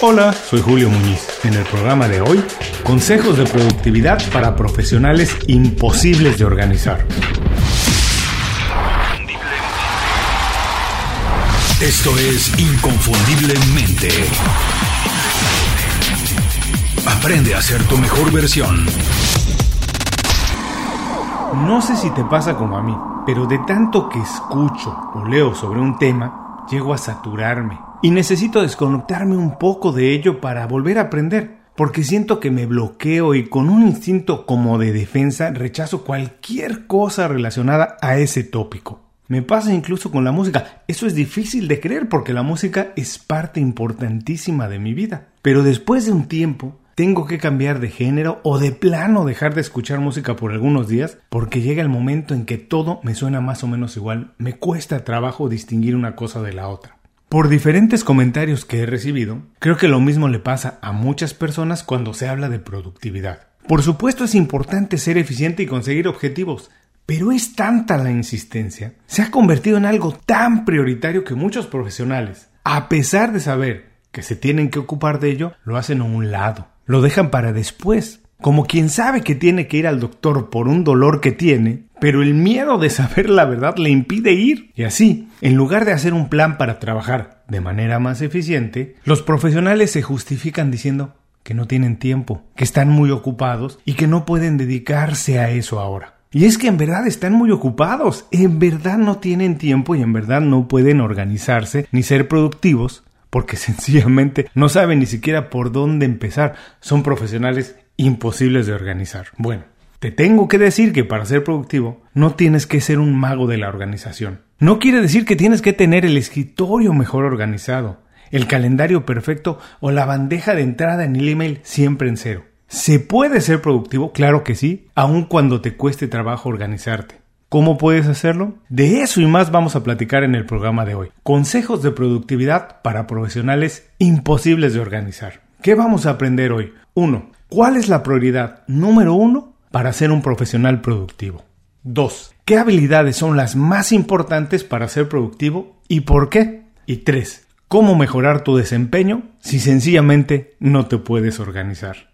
Hola, soy Julio Muñiz. En el programa de hoy, consejos de productividad para profesionales imposibles de organizar. Esto es Inconfundiblemente. Aprende a ser tu mejor versión. No sé si te pasa como a mí, pero de tanto que escucho o leo sobre un tema, llego a saturarme y necesito desconectarme un poco de ello para volver a aprender, porque siento que me bloqueo y con un instinto como de defensa rechazo cualquier cosa relacionada a ese tópico. Me pasa incluso con la música. Eso es difícil de creer porque la música es parte importantísima de mi vida. Pero después de un tiempo tengo que cambiar de género o de plano dejar de escuchar música por algunos días porque llega el momento en que todo me suena más o menos igual, me cuesta trabajo distinguir una cosa de la otra. Por diferentes comentarios que he recibido, creo que lo mismo le pasa a muchas personas cuando se habla de productividad. Por supuesto es importante ser eficiente y conseguir objetivos, pero es tanta la insistencia, se ha convertido en algo tan prioritario que muchos profesionales, a pesar de saber que se tienen que ocupar de ello, lo hacen a un lado lo dejan para después, como quien sabe que tiene que ir al doctor por un dolor que tiene, pero el miedo de saber la verdad le impide ir. Y así, en lugar de hacer un plan para trabajar de manera más eficiente, los profesionales se justifican diciendo que no tienen tiempo, que están muy ocupados y que no pueden dedicarse a eso ahora. Y es que en verdad están muy ocupados, en verdad no tienen tiempo y en verdad no pueden organizarse ni ser productivos porque sencillamente no saben ni siquiera por dónde empezar. Son profesionales imposibles de organizar. Bueno, te tengo que decir que para ser productivo no tienes que ser un mago de la organización. No quiere decir que tienes que tener el escritorio mejor organizado, el calendario perfecto o la bandeja de entrada en el email siempre en cero. ¿Se puede ser productivo? Claro que sí, aun cuando te cueste trabajo organizarte. ¿Cómo puedes hacerlo? De eso y más vamos a platicar en el programa de hoy. Consejos de productividad para profesionales imposibles de organizar. ¿Qué vamos a aprender hoy? 1. ¿Cuál es la prioridad número uno para ser un profesional productivo? 2. ¿Qué habilidades son las más importantes para ser productivo y por qué? Y 3. ¿Cómo mejorar tu desempeño si sencillamente no te puedes organizar?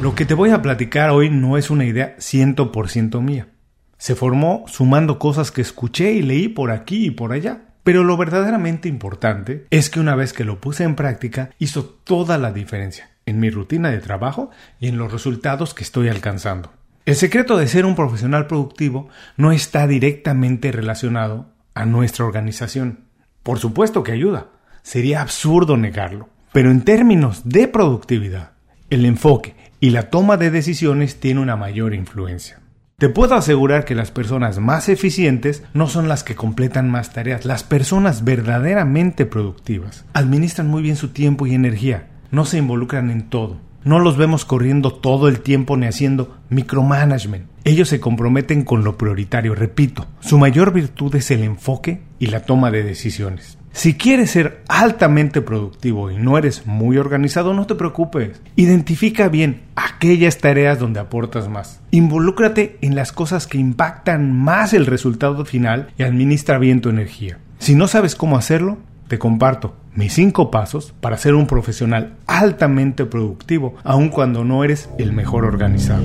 Lo que te voy a platicar hoy no es una idea 100% mía. Se formó sumando cosas que escuché y leí por aquí y por allá. Pero lo verdaderamente importante es que una vez que lo puse en práctica hizo toda la diferencia en mi rutina de trabajo y en los resultados que estoy alcanzando. El secreto de ser un profesional productivo no está directamente relacionado a nuestra organización. Por supuesto que ayuda. Sería absurdo negarlo. Pero en términos de productividad, el enfoque y la toma de decisiones tiene una mayor influencia. Te puedo asegurar que las personas más eficientes no son las que completan más tareas, las personas verdaderamente productivas administran muy bien su tiempo y energía, no se involucran en todo, no los vemos corriendo todo el tiempo ni haciendo micromanagement. Ellos se comprometen con lo prioritario, repito, su mayor virtud es el enfoque y la toma de decisiones. Si quieres ser altamente productivo y no eres muy organizado, no te preocupes. Identifica bien aquellas tareas donde aportas más. Involúcrate en las cosas que impactan más el resultado final y administra bien tu energía. Si no sabes cómo hacerlo, te comparto mis 5 pasos para ser un profesional altamente productivo, aun cuando no eres el mejor organizado.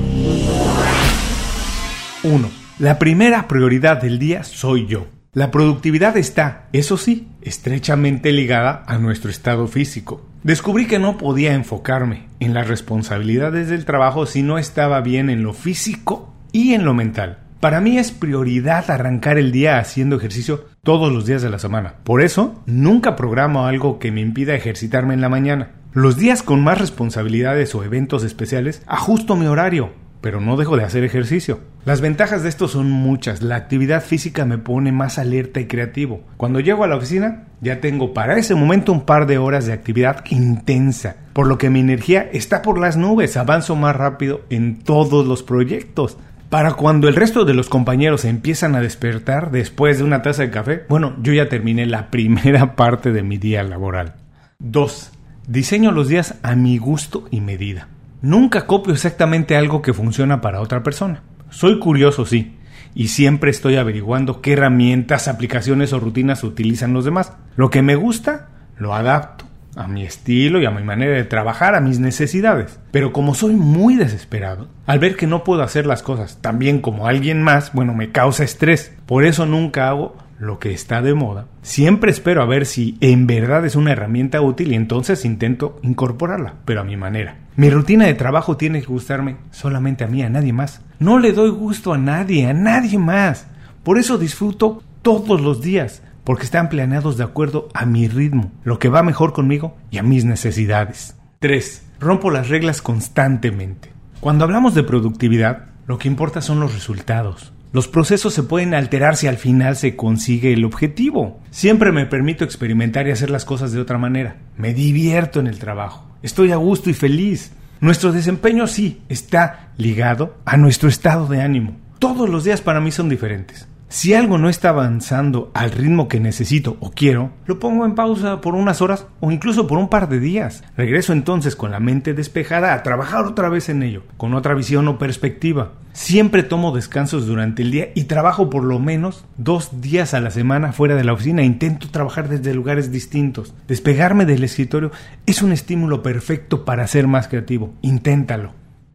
1. La primera prioridad del día soy yo. La productividad está, eso sí, estrechamente ligada a nuestro estado físico. Descubrí que no podía enfocarme en las responsabilidades del trabajo si no estaba bien en lo físico y en lo mental. Para mí es prioridad arrancar el día haciendo ejercicio todos los días de la semana. Por eso, nunca programo algo que me impida ejercitarme en la mañana. Los días con más responsabilidades o eventos especiales, ajusto mi horario pero no dejo de hacer ejercicio. Las ventajas de esto son muchas. La actividad física me pone más alerta y creativo. Cuando llego a la oficina, ya tengo para ese momento un par de horas de actividad intensa, por lo que mi energía está por las nubes, avanzo más rápido en todos los proyectos. Para cuando el resto de los compañeros empiezan a despertar después de una taza de café, bueno, yo ya terminé la primera parte de mi día laboral. 2. Diseño los días a mi gusto y medida. Nunca copio exactamente algo que funciona para otra persona. Soy curioso, sí, y siempre estoy averiguando qué herramientas, aplicaciones o rutinas utilizan los demás. Lo que me gusta, lo adapto a mi estilo y a mi manera de trabajar, a mis necesidades. Pero como soy muy desesperado, al ver que no puedo hacer las cosas tan bien como alguien más, bueno, me causa estrés. Por eso nunca hago lo que está de moda. Siempre espero a ver si en verdad es una herramienta útil y entonces intento incorporarla, pero a mi manera. Mi rutina de trabajo tiene que gustarme solamente a mí, a nadie más. No le doy gusto a nadie, a nadie más. Por eso disfruto todos los días porque están planeados de acuerdo a mi ritmo, lo que va mejor conmigo y a mis necesidades. 3. Rompo las reglas constantemente. Cuando hablamos de productividad, lo que importa son los resultados. Los procesos se pueden alterar si al final se consigue el objetivo. Siempre me permito experimentar y hacer las cosas de otra manera. Me divierto en el trabajo. Estoy a gusto y feliz. Nuestro desempeño sí está ligado a nuestro estado de ánimo. Todos los días para mí son diferentes. Si algo no está avanzando al ritmo que necesito o quiero, lo pongo en pausa por unas horas o incluso por un par de días. Regreso entonces con la mente despejada a trabajar otra vez en ello, con otra visión o perspectiva. Siempre tomo descansos durante el día y trabajo por lo menos dos días a la semana fuera de la oficina. Intento trabajar desde lugares distintos. Despegarme del escritorio es un estímulo perfecto para ser más creativo. Inténtalo.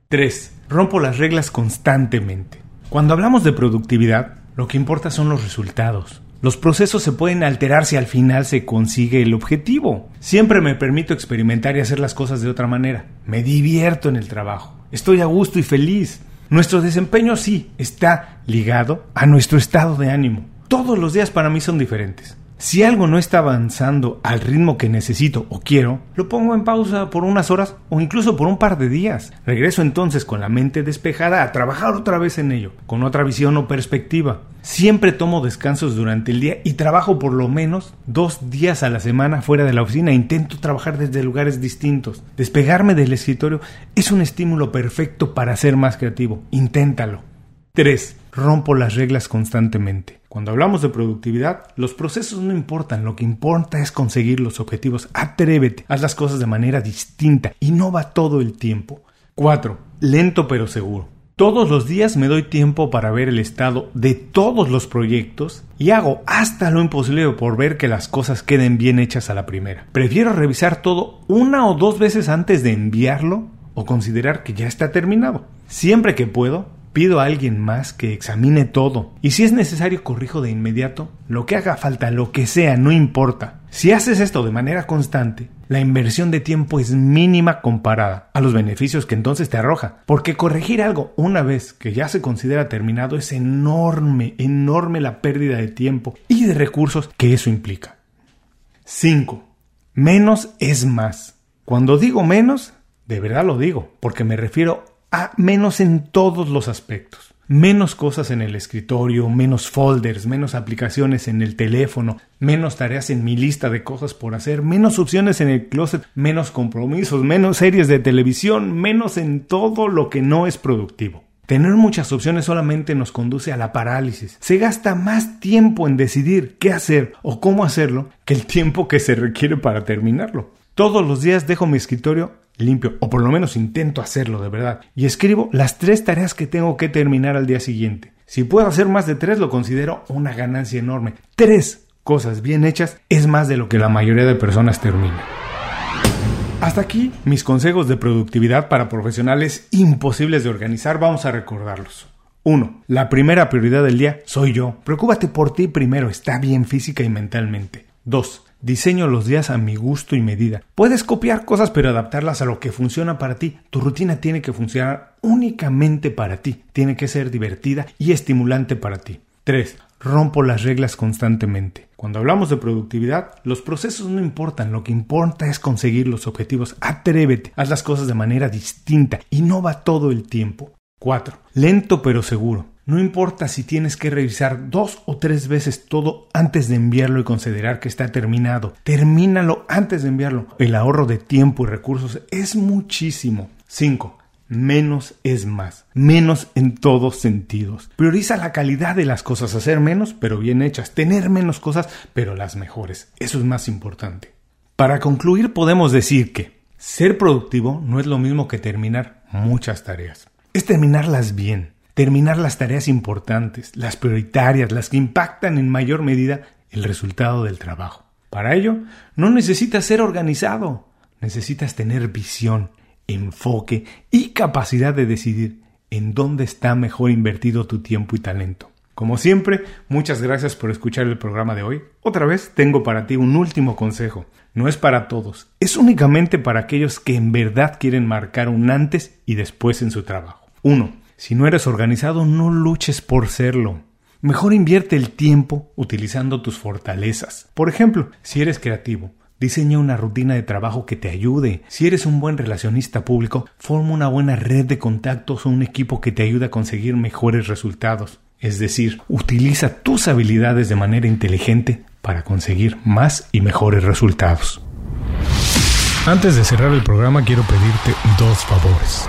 3. Rompo las reglas constantemente. Cuando hablamos de productividad, lo que importa son los resultados. Los procesos se pueden alterar si al final se consigue el objetivo. Siempre me permito experimentar y hacer las cosas de otra manera. Me divierto en el trabajo. Estoy a gusto y feliz. Nuestro desempeño sí está ligado a nuestro estado de ánimo. Todos los días para mí son diferentes. Si algo no está avanzando al ritmo que necesito o quiero, lo pongo en pausa por unas horas o incluso por un par de días. Regreso entonces con la mente despejada a trabajar otra vez en ello, con otra visión o perspectiva. Siempre tomo descansos durante el día y trabajo por lo menos dos días a la semana fuera de la oficina. Intento trabajar desde lugares distintos. Despegarme del escritorio es un estímulo perfecto para ser más creativo. Inténtalo. 3. Rompo las reglas constantemente. Cuando hablamos de productividad, los procesos no importan, lo que importa es conseguir los objetivos. Atrévete, haz las cosas de manera distinta, innova todo el tiempo. 4. Lento pero seguro. Todos los días me doy tiempo para ver el estado de todos los proyectos y hago hasta lo imposible por ver que las cosas queden bien hechas a la primera. Prefiero revisar todo una o dos veces antes de enviarlo o considerar que ya está terminado. Siempre que puedo, pido a alguien más que examine todo y si es necesario corrijo de inmediato lo que haga falta, lo que sea, no importa. Si haces esto de manera constante, la inversión de tiempo es mínima comparada a los beneficios que entonces te arroja, porque corregir algo una vez que ya se considera terminado es enorme, enorme la pérdida de tiempo y de recursos que eso implica. 5. Menos es más. Cuando digo menos, de verdad lo digo, porque me refiero menos en todos los aspectos. Menos cosas en el escritorio, menos folders, menos aplicaciones en el teléfono, menos tareas en mi lista de cosas por hacer, menos opciones en el closet, menos compromisos, menos series de televisión, menos en todo lo que no es productivo. Tener muchas opciones solamente nos conduce a la parálisis. Se gasta más tiempo en decidir qué hacer o cómo hacerlo que el tiempo que se requiere para terminarlo. Todos los días dejo mi escritorio limpio, o por lo menos intento hacerlo de verdad, y escribo las tres tareas que tengo que terminar al día siguiente. Si puedo hacer más de tres, lo considero una ganancia enorme. Tres cosas bien hechas es más de lo que la mayoría de personas termina. Hasta aquí mis consejos de productividad para profesionales imposibles de organizar, vamos a recordarlos. 1. La primera prioridad del día soy yo. Preocúpate por ti primero, está bien física y mentalmente. 2. Diseño los días a mi gusto y medida. Puedes copiar cosas pero adaptarlas a lo que funciona para ti. Tu rutina tiene que funcionar únicamente para ti. Tiene que ser divertida y estimulante para ti. 3. Rompo las reglas constantemente. Cuando hablamos de productividad, los procesos no importan, lo que importa es conseguir los objetivos. Atrévete, haz las cosas de manera distinta, innova todo el tiempo. 4. Lento pero seguro. No importa si tienes que revisar dos o tres veces todo antes de enviarlo y considerar que está terminado. Termínalo antes de enviarlo. El ahorro de tiempo y recursos es muchísimo. 5. Menos es más. Menos en todos sentidos. Prioriza la calidad de las cosas. Hacer menos, pero bien hechas. Tener menos cosas, pero las mejores. Eso es más importante. Para concluir, podemos decir que ser productivo no es lo mismo que terminar muchas tareas. Es terminarlas bien terminar las tareas importantes, las prioritarias, las que impactan en mayor medida el resultado del trabajo. Para ello, no necesitas ser organizado, necesitas tener visión, enfoque y capacidad de decidir en dónde está mejor invertido tu tiempo y talento. Como siempre, muchas gracias por escuchar el programa de hoy. Otra vez tengo para ti un último consejo. No es para todos, es únicamente para aquellos que en verdad quieren marcar un antes y después en su trabajo. 1. Si no eres organizado, no luches por serlo. Mejor invierte el tiempo utilizando tus fortalezas. Por ejemplo, si eres creativo, diseña una rutina de trabajo que te ayude. Si eres un buen relacionista público, forma una buena red de contactos o un equipo que te ayude a conseguir mejores resultados. Es decir, utiliza tus habilidades de manera inteligente para conseguir más y mejores resultados. Antes de cerrar el programa quiero pedirte dos favores.